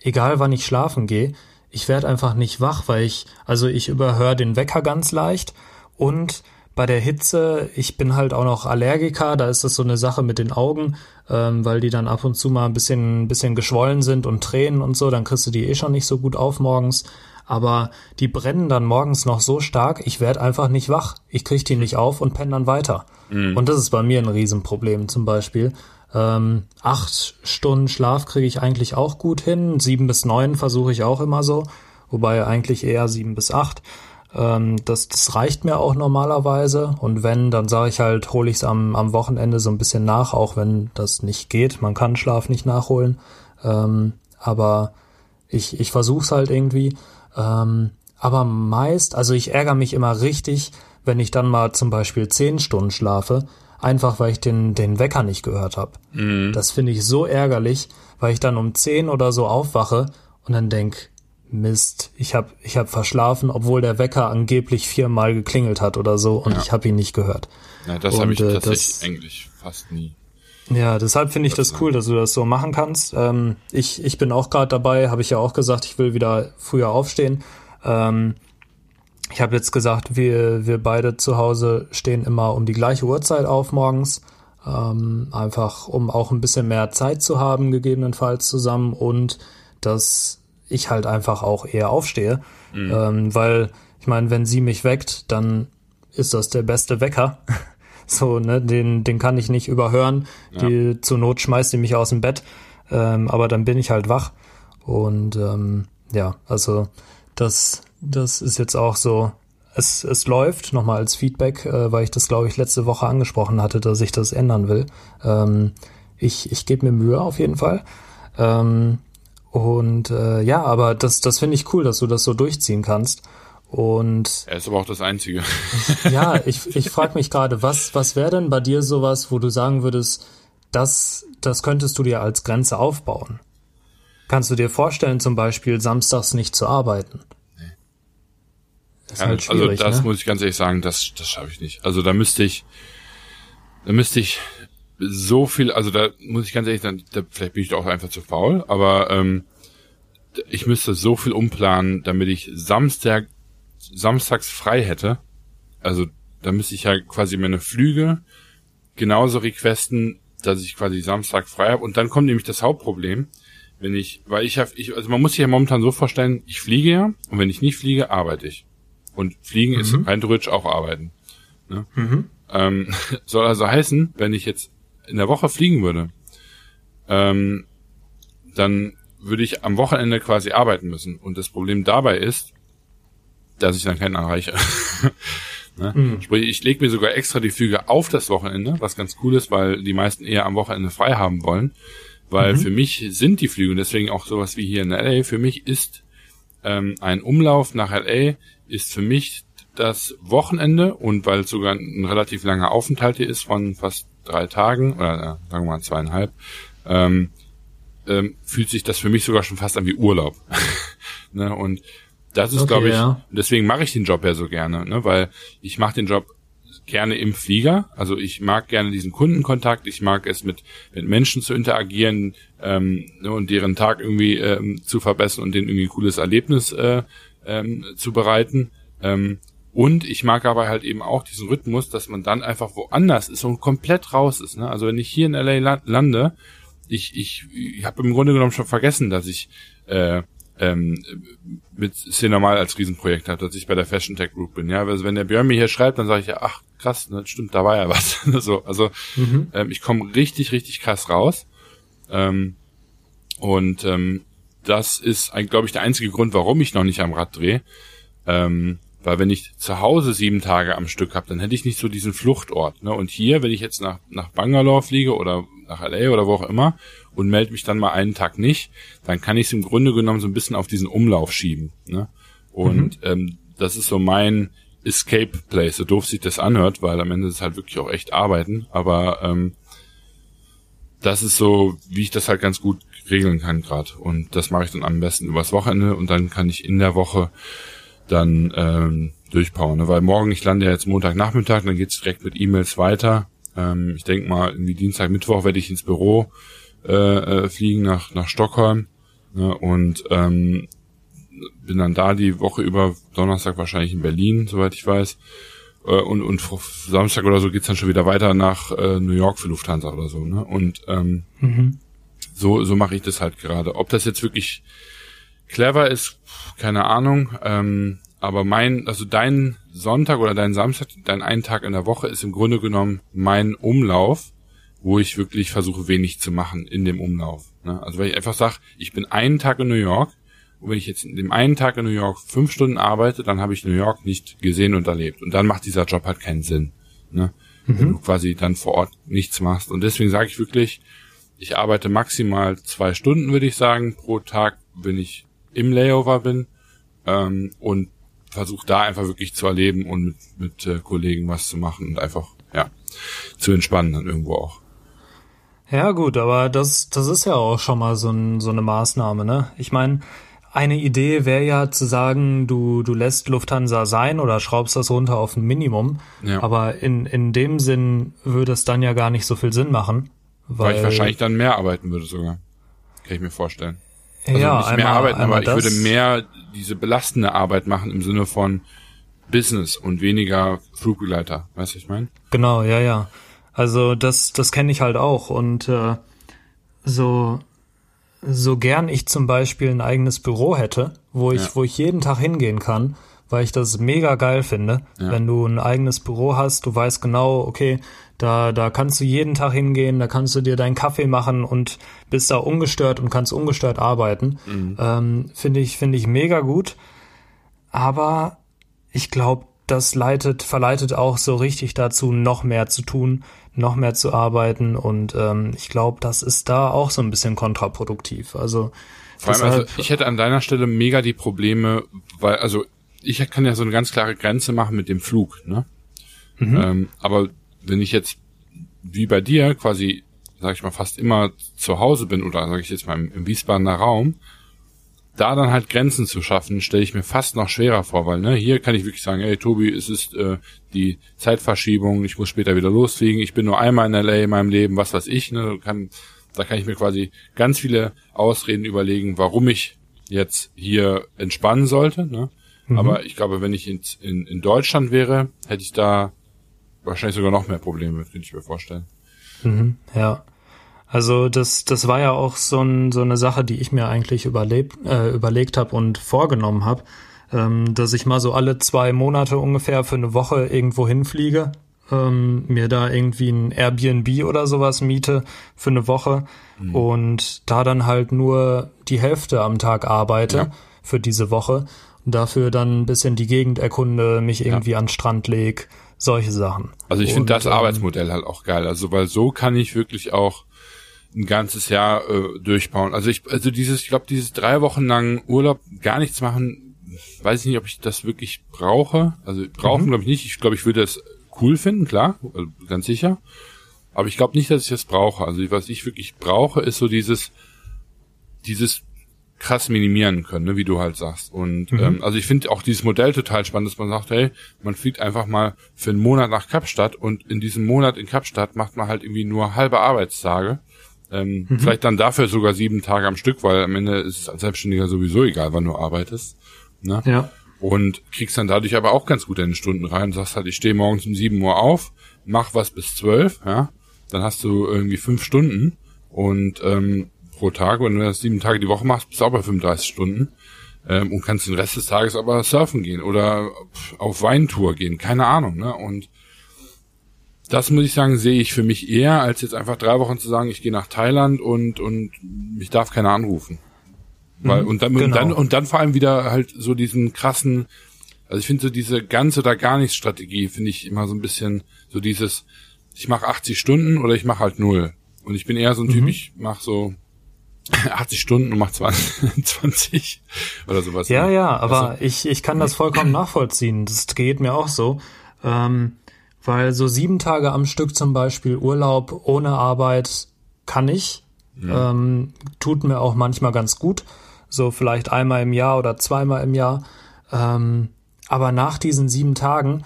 Egal wann ich schlafen gehe ich werde einfach nicht wach, weil ich, also ich überhöre den Wecker ganz leicht und bei der Hitze, ich bin halt auch noch Allergiker, da ist das so eine Sache mit den Augen, ähm, weil die dann ab und zu mal ein bisschen, ein bisschen geschwollen sind und tränen und so, dann kriegst du die eh schon nicht so gut auf morgens. Aber die brennen dann morgens noch so stark, ich werde einfach nicht wach. Ich krieg die nicht auf und penne dann weiter. Mhm. Und das ist bei mir ein Riesenproblem zum Beispiel. Ähm, acht Stunden Schlaf kriege ich eigentlich auch gut hin. Sieben bis neun versuche ich auch immer so, wobei eigentlich eher sieben bis acht. Ähm, das, das reicht mir auch normalerweise. Und wenn, dann sage ich halt, hole ich es am, am Wochenende so ein bisschen nach, auch wenn das nicht geht. Man kann Schlaf nicht nachholen. Ähm, aber ich, ich versuche es halt irgendwie. Ähm, aber meist, also ich ärgere mich immer richtig, wenn ich dann mal zum Beispiel zehn Stunden schlafe einfach weil ich den, den Wecker nicht gehört habe. Mhm. Das finde ich so ärgerlich, weil ich dann um zehn oder so aufwache und dann denk, Mist, ich habe ich hab verschlafen, obwohl der Wecker angeblich viermal geklingelt hat oder so und ja. ich habe ihn nicht gehört. Ja, das habe ich äh, tatsächlich das, eigentlich fast nie. Ja, deshalb finde ich das cool, dass du das so machen kannst. Ähm, ich, ich bin auch gerade dabei, habe ich ja auch gesagt, ich will wieder früher aufstehen. Ähm, ich habe jetzt gesagt, wir, wir beide zu Hause stehen immer um die gleiche Uhrzeit auf morgens. Ähm, einfach um auch ein bisschen mehr Zeit zu haben, gegebenenfalls zusammen und dass ich halt einfach auch eher aufstehe. Mhm. Ähm, weil, ich meine, wenn sie mich weckt, dann ist das der beste Wecker. so, ne, den, den kann ich nicht überhören. Ja. Die, zur Not schmeißt sie mich aus dem Bett. Ähm, aber dann bin ich halt wach. Und ähm, ja, also das, das ist jetzt auch so. Es, es läuft nochmal als Feedback, äh, weil ich das, glaube ich, letzte Woche angesprochen hatte, dass ich das ändern will. Ähm, ich ich gebe mir Mühe auf jeden Fall. Ähm, und äh, ja, aber das, das finde ich cool, dass du das so durchziehen kannst. Und er ist aber auch das Einzige. ja, ich, ich frage mich gerade, was, was wäre denn bei dir sowas, wo du sagen würdest, das, das könntest du dir als Grenze aufbauen? Kannst du dir vorstellen, zum Beispiel samstags nicht zu arbeiten? Nee. Das ja, halt also das ne? muss ich ganz ehrlich sagen, das, das schaffe ich nicht. Also da müsste ich, da müsste ich so viel, also da muss ich ganz ehrlich sagen, da, vielleicht bin ich doch einfach zu faul, aber ähm, ich müsste so viel umplanen, damit ich Samstag samstags frei hätte, also da müsste ich ja quasi meine Flüge genauso requesten, dass ich quasi Samstag frei habe. Und dann kommt nämlich das Hauptproblem, wenn ich, weil ich habe, ich, also man muss sich ja momentan so vorstellen, ich fliege ja und wenn ich nicht fliege, arbeite ich. Und fliegen mhm. ist rein theoretisch auch arbeiten. Ne? Mhm. Ähm, soll also heißen, wenn ich jetzt in der Woche fliegen würde, ähm, dann würde ich am Wochenende quasi arbeiten müssen. Und das Problem dabei ist, dass ich dann keinen erreiche. ne? mhm. Sprich, ich lege mir sogar extra die Flüge auf das Wochenende, was ganz cool ist, weil die meisten eher am Wochenende frei haben wollen. Weil mhm. für mich sind die Flüge, und deswegen auch sowas wie hier in LA, für mich ist ähm, ein Umlauf nach LA ist für mich das Wochenende und weil es sogar ein relativ langer Aufenthalt hier ist von fast drei Tagen oder äh, sagen wir mal zweieinhalb, ähm, ähm, fühlt sich das für mich sogar schon fast an wie Urlaub. ne? Und das ist, okay, glaube ich, ja. deswegen mache ich den Job ja so gerne, ne? weil ich mache den Job gerne im Flieger. Also ich mag gerne diesen Kundenkontakt, ich mag es mit, mit Menschen zu interagieren ähm, ne, und deren Tag irgendwie ähm, zu verbessern und denen irgendwie ein cooles Erlebnis äh, ähm, zu bereiten. Ähm, und ich mag aber halt eben auch diesen Rhythmus, dass man dann einfach woanders ist und komplett raus ist. Ne? Also wenn ich hier in LA lande, ich, ich, ich habe im Grunde genommen schon vergessen, dass ich äh, ähm, mit Cinemal als Riesenprojekt habe, dass ich bei der Fashion Tech Group bin. Ja, also wenn der Björn mir hier schreibt, dann sage ich ja, ach krass, ne, stimmt, da war ja was. so, also mhm. ähm, ich komme richtig, richtig krass raus. Ähm, und ähm, das ist, glaube ich, der einzige Grund, warum ich noch nicht am Rad drehe. Ähm, weil wenn ich zu Hause sieben Tage am Stück habe, dann hätte ich nicht so diesen Fluchtort. Ne? Und hier, wenn ich jetzt nach, nach Bangalore fliege oder nach LA oder wo auch immer und melde mich dann mal einen Tag nicht, dann kann ich es im Grunde genommen so ein bisschen auf diesen Umlauf schieben. Ne? Und mhm. ähm, das ist so mein Escape Place, so doof sich das anhört, weil am Ende ist es halt wirklich auch echt arbeiten, aber ähm, das ist so, wie ich das halt ganz gut regeln kann gerade. Und das mache ich dann am besten übers Wochenende und dann kann ich in der Woche dann ähm, durchpowern. Ne? Weil morgen, ich lande ja jetzt Montagnachmittag, dann geht's direkt mit E-Mails weiter. Ähm, ich denke mal, irgendwie Dienstag, Mittwoch werde ich ins Büro äh, äh, fliegen nach, nach Stockholm. Ne? Und ähm, bin dann da die Woche über, Donnerstag wahrscheinlich in Berlin, soweit ich weiß. Äh, und, und Samstag oder so geht's dann schon wieder weiter nach äh, New York für Lufthansa oder so. Ne? Und ähm, mhm. so, so mache ich das halt gerade. Ob das jetzt wirklich clever ist, keine Ahnung. Ähm, aber mein, also dein Sonntag oder dein Samstag, dein einen Tag in der Woche ist im Grunde genommen mein Umlauf, wo ich wirklich versuche, wenig zu machen in dem Umlauf. Ne? Also weil ich einfach sage, ich bin einen Tag in New York und wenn ich jetzt in dem einen Tag in New York fünf Stunden arbeite, dann habe ich New York nicht gesehen und erlebt. Und dann macht dieser Job halt keinen Sinn. Ne? Mhm. Wenn du quasi dann vor Ort nichts machst. Und deswegen sage ich wirklich, ich arbeite maximal zwei Stunden, würde ich sagen, pro Tag, wenn ich im Layover bin ähm, und versuche da einfach wirklich zu erleben und mit, mit äh, Kollegen was zu machen und einfach ja zu entspannen dann irgendwo auch. Ja gut, aber das das ist ja auch schon mal so, ein, so eine Maßnahme, ne? Ich meine, eine Idee wäre ja zu sagen, du du lässt Lufthansa sein oder schraubst das runter auf ein Minimum, ja. aber in in dem Sinn würde es dann ja gar nicht so viel Sinn machen, Weil, weil ich wahrscheinlich dann mehr arbeiten würde sogar. Kann ich mir vorstellen. Also ja, nicht einmal, mehr arbeiten, aber ich würde mehr diese belastende Arbeit machen im Sinne von Business und weniger Flugbegleiter. Weißt du, was ich meine? Genau, ja, ja. Also das, das kenne ich halt auch. Und äh, so, so gern ich zum Beispiel ein eigenes Büro hätte, wo ich, ja. wo ich jeden Tag hingehen kann, weil ich das mega geil finde, ja. wenn du ein eigenes Büro hast, du weißt genau, okay, da, da kannst du jeden Tag hingehen, da kannst du dir deinen Kaffee machen und bist da ungestört und kannst ungestört arbeiten. Mhm. Ähm, finde ich, finde ich mega gut. Aber ich glaube, das leitet, verleitet auch so richtig dazu, noch mehr zu tun, noch mehr zu arbeiten und ähm, ich glaube, das ist da auch so ein bisschen kontraproduktiv. Also vor allem, also ich hätte an deiner Stelle mega die Probleme, weil, also ich kann ja so eine ganz klare Grenze machen mit dem Flug, ne? Mhm. Ähm, aber wenn ich jetzt wie bei dir quasi, sag ich mal, fast immer zu Hause bin oder sage ich jetzt mal im, im Wiesbadener Raum, da dann halt Grenzen zu schaffen, stelle ich mir fast noch schwerer vor, weil ne, hier kann ich wirklich sagen, ey Tobi, es ist äh, die Zeitverschiebung, ich muss später wieder losfliegen, ich bin nur einmal in LA in meinem Leben, was weiß ich, ne, kann, da kann ich mir quasi ganz viele Ausreden überlegen, warum ich jetzt hier entspannen sollte, ne? Mhm. Aber ich glaube, wenn ich in, in, in Deutschland wäre, hätte ich da wahrscheinlich sogar noch mehr Probleme, könnte ich mir vorstellen. Mhm, ja. Also das, das war ja auch so, ein, so eine Sache, die ich mir eigentlich überlebt, äh, überlegt habe und vorgenommen habe, ähm, dass ich mal so alle zwei Monate ungefähr für eine Woche irgendwo hinfliege, ähm, mir da irgendwie ein Airbnb oder sowas miete für eine Woche mhm. und da dann halt nur die Hälfte am Tag arbeite ja. für diese Woche und dafür dann ein bisschen die Gegend erkunde, mich irgendwie ja. an Strand leg, solche Sachen. Also ich finde das ähm, Arbeitsmodell halt auch geil, also weil so kann ich wirklich auch ein ganzes Jahr äh, durchbauen. Also ich, also dieses, ich glaube, dieses drei Wochen lang Urlaub gar nichts machen, weiß ich nicht, ob ich das wirklich brauche. Also brauchen mhm. glaube ich nicht. Ich glaube, ich würde das cool finden, klar, also ganz sicher. Aber ich glaube nicht, dass ich das brauche. Also was ich wirklich brauche, ist so dieses, dieses krass minimieren können, ne, wie du halt sagst. Und mhm. ähm, also ich finde auch dieses Modell total spannend, dass man sagt, hey, man fliegt einfach mal für einen Monat nach Kapstadt und in diesem Monat in Kapstadt macht man halt irgendwie nur halbe Arbeitstage ähm, mhm. Vielleicht dann dafür sogar sieben Tage am Stück, weil am Ende ist es als Selbstständiger sowieso egal, wann du arbeitest. Ne? Ja. Und kriegst dann dadurch aber auch ganz gut deine Stunden rein. Sagst halt, ich stehe morgens um sieben Uhr auf, mach was bis zwölf, ja. Dann hast du irgendwie fünf Stunden und ähm, pro Tag, wenn du das sieben Tage die Woche machst, bist du auch bei 35 Stunden. Ähm, und kannst den Rest des Tages aber surfen gehen oder auf Weintour gehen, keine Ahnung, ne? Und das muss ich sagen, sehe ich für mich eher, als jetzt einfach drei Wochen zu sagen, ich gehe nach Thailand und, und mich darf keiner anrufen. Weil, mhm, und, dann, genau. und dann, und dann vor allem wieder halt so diesen krassen, also ich finde so diese ganz oder gar nichts Strategie, finde ich immer so ein bisschen so dieses, ich mache 80 Stunden oder ich mache halt null. Und ich bin eher so ein Typ, mhm. ich mache so 80 Stunden und mach 20, 20 oder sowas. Ja, ja, aber also, ich, ich kann das vollkommen nachvollziehen. Das geht mir auch so. Ähm, weil so sieben Tage am Stück zum Beispiel Urlaub ohne Arbeit kann ich. Ja. Ähm, tut mir auch manchmal ganz gut. So vielleicht einmal im Jahr oder zweimal im Jahr. Ähm, aber nach diesen sieben Tagen,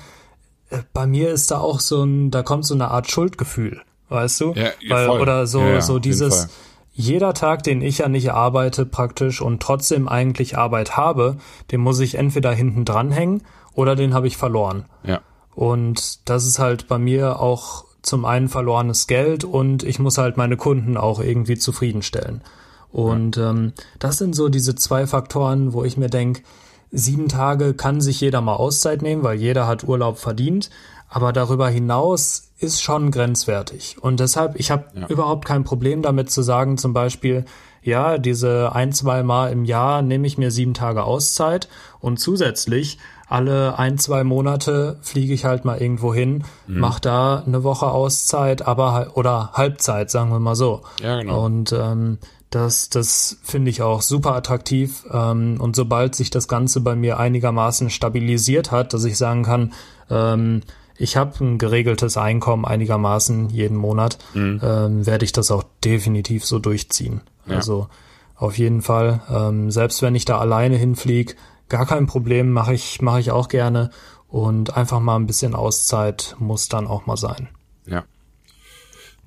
äh, bei mir ist da auch so ein, da kommt so eine Art Schuldgefühl, weißt du? Ja, Weil, voll. oder so, ja, so dieses, jeder Tag, den ich ja nicht arbeite praktisch und trotzdem eigentlich Arbeit habe, den muss ich entweder hinten dranhängen oder den habe ich verloren. Ja. Und das ist halt bei mir auch zum einen verlorenes Geld und ich muss halt meine Kunden auch irgendwie zufriedenstellen. Und ja. ähm, das sind so diese zwei Faktoren, wo ich mir denke, sieben Tage kann sich jeder mal Auszeit nehmen, weil jeder hat Urlaub verdient. Aber darüber hinaus ist schon grenzwertig. Und deshalb, ich habe ja. überhaupt kein Problem damit zu sagen, zum Beispiel, ja, diese ein, zwei Mal im Jahr nehme ich mir sieben Tage Auszeit und zusätzlich alle ein, zwei Monate fliege ich halt mal irgendwo hin, mhm. mache da eine Woche Auszeit, aber oder Halbzeit, sagen wir mal so. Ja, genau. Und ähm, das, das finde ich auch super attraktiv. Ähm, und sobald sich das Ganze bei mir einigermaßen stabilisiert hat, dass ich sagen kann, ähm, ich habe ein geregeltes Einkommen einigermaßen jeden Monat, mhm. ähm, werde ich das auch definitiv so durchziehen. Ja. Also auf jeden Fall. Ähm, selbst wenn ich da alleine hinfliege, gar kein Problem, mache ich, mache ich auch gerne. Und einfach mal ein bisschen Auszeit muss dann auch mal sein. Ja.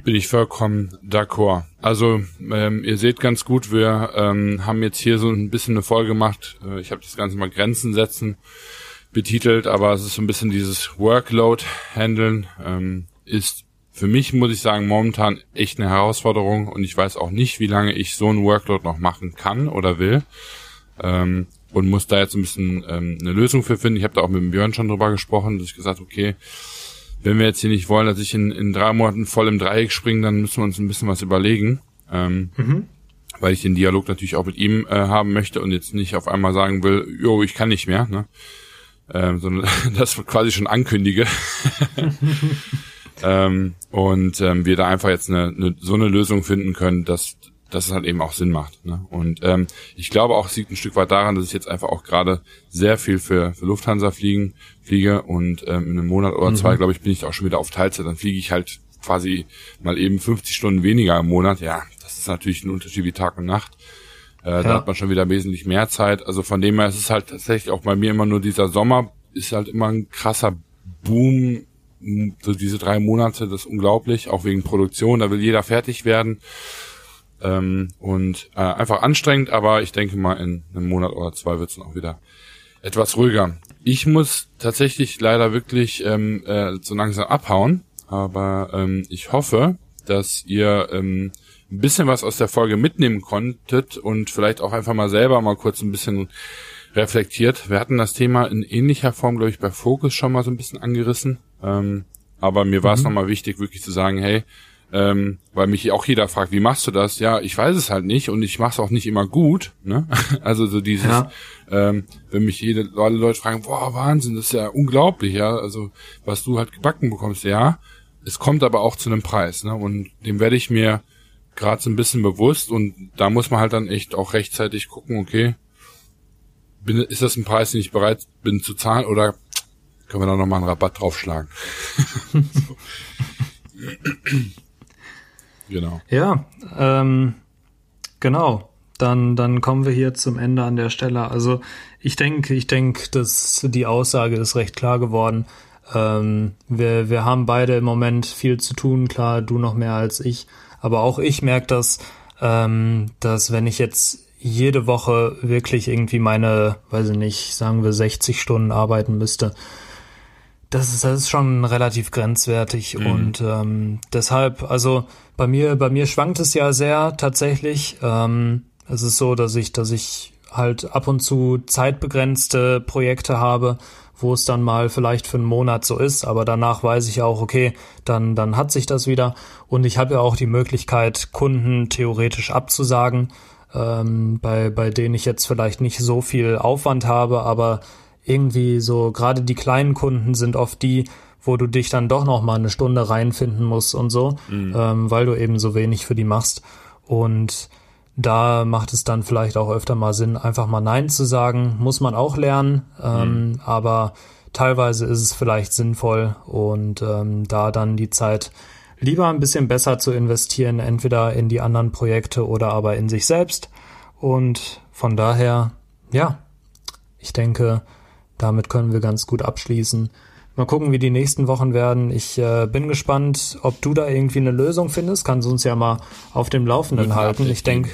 Bin ich vollkommen d'accord. Also ähm, ihr seht ganz gut, wir ähm, haben jetzt hier so ein bisschen eine Folge gemacht. Äh, ich habe das Ganze mal Grenzen setzen betitelt, aber es ist so ein bisschen dieses Workload-Handeln. Ähm, ist für mich, muss ich sagen, momentan echt eine Herausforderung und ich weiß auch nicht, wie lange ich so ein Workload noch machen kann oder will. Ähm, und muss da jetzt ein bisschen ähm, eine Lösung für finden. Ich habe da auch mit dem Björn schon drüber gesprochen, dass ich gesagt, okay, wenn wir jetzt hier nicht wollen, dass ich in, in drei Monaten voll im Dreieck springe, dann müssen wir uns ein bisschen was überlegen. Ähm, mhm. Weil ich den Dialog natürlich auch mit ihm äh, haben möchte und jetzt nicht auf einmal sagen will, jo, ich kann nicht mehr, ne? Ähm, sondern das quasi schon ankündige. ähm, und ähm, wir da einfach jetzt eine, eine, so eine Lösung finden können, dass dass es halt eben auch Sinn macht. Ne? Und ähm, ich glaube auch, es liegt ein Stück weit daran, dass ich jetzt einfach auch gerade sehr viel für, für Lufthansa fliegen, fliege und ähm, in einem Monat oder mhm. zwei, glaube ich, bin ich auch schon wieder auf Teilzeit. Dann fliege ich halt quasi mal eben 50 Stunden weniger im Monat. Ja, das ist natürlich ein Unterschied wie Tag und Nacht. Äh, ja. Da hat man schon wieder wesentlich mehr Zeit. Also von dem her ist es halt tatsächlich auch bei mir immer nur dieser Sommer ist halt immer ein krasser Boom. So diese drei Monate, das ist unglaublich, auch wegen Produktion, da will jeder fertig werden. Ähm, und äh, einfach anstrengend, aber ich denke mal, in einem Monat oder zwei wird es auch wieder etwas ruhiger. Ich muss tatsächlich leider wirklich ähm, äh, so langsam abhauen, aber ähm, ich hoffe, dass ihr ähm, ein bisschen was aus der Folge mitnehmen konntet und vielleicht auch einfach mal selber mal kurz ein bisschen reflektiert. Wir hatten das Thema in ähnlicher Form, glaube ich, bei Focus schon mal so ein bisschen angerissen. Ähm, aber mir war es mhm. nochmal wichtig, wirklich zu sagen, hey, ähm, weil mich auch jeder fragt, wie machst du das? Ja, ich weiß es halt nicht und ich mache es auch nicht immer gut. Ne? Also so dieses, ja. ähm, wenn mich jede, alle Leute fragen, boah, Wahnsinn, das ist ja unglaublich, ja, also was du halt gebacken bekommst, ja, es kommt aber auch zu einem Preis, ne? Und dem werde ich mir gerade so ein bisschen bewusst und da muss man halt dann echt auch rechtzeitig gucken, okay, bin, ist das ein Preis, den ich bereit bin zu zahlen oder können wir da nochmal einen Rabatt draufschlagen? Genau. Ja, ähm, genau. Dann, dann kommen wir hier zum Ende an der Stelle. Also ich denke, ich denke, dass die Aussage ist recht klar geworden. Ähm, wir, wir haben beide im Moment viel zu tun, klar, du noch mehr als ich. Aber auch ich merke das, ähm, dass wenn ich jetzt jede Woche wirklich irgendwie meine, weiß ich nicht, sagen wir 60 Stunden arbeiten müsste, das ist, das ist schon relativ grenzwertig mhm. und ähm, deshalb, also bei mir, bei mir schwankt es ja sehr tatsächlich. Ähm, es ist so, dass ich, dass ich halt ab und zu zeitbegrenzte Projekte habe, wo es dann mal vielleicht für einen Monat so ist, aber danach weiß ich auch, okay, dann, dann hat sich das wieder. Und ich habe ja auch die Möglichkeit, Kunden theoretisch abzusagen, ähm, bei, bei denen ich jetzt vielleicht nicht so viel Aufwand habe, aber irgendwie so, gerade die kleinen Kunden sind oft die, wo du dich dann doch noch mal eine Stunde reinfinden musst und so, mhm. ähm, weil du eben so wenig für die machst. Und da macht es dann vielleicht auch öfter mal Sinn, einfach mal Nein zu sagen. Muss man auch lernen, ähm, mhm. aber teilweise ist es vielleicht sinnvoll und ähm, da dann die Zeit lieber ein bisschen besser zu investieren, entweder in die anderen Projekte oder aber in sich selbst. Und von daher, ja, ich denke, damit können wir ganz gut abschließen. Mal gucken, wie die nächsten Wochen werden. Ich äh, bin gespannt, ob du da irgendwie eine Lösung findest. Kannst uns ja mal auf dem Laufenden Mit halten. Ich denke,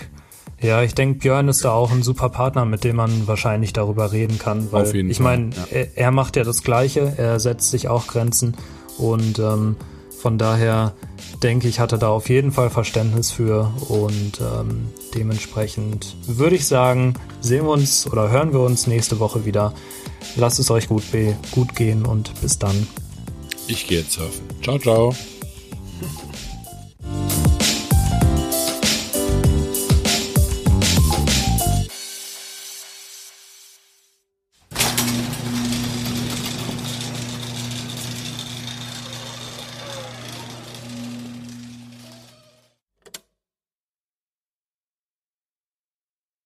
ja, ich denke, Björn ist da auch ein super Partner, mit dem man wahrscheinlich darüber reden kann. Weil auf jeden ich meine, ja. er, er, macht ja das Gleiche, er setzt sich auch Grenzen und ähm, von daher denke ich, hat er da auf jeden Fall Verständnis für und ähm, dementsprechend würde ich sagen, sehen wir uns oder hören wir uns nächste Woche wieder. Lasst es euch gut, gut gehen und bis dann. Ich gehe jetzt surfen. Ciao, ciao.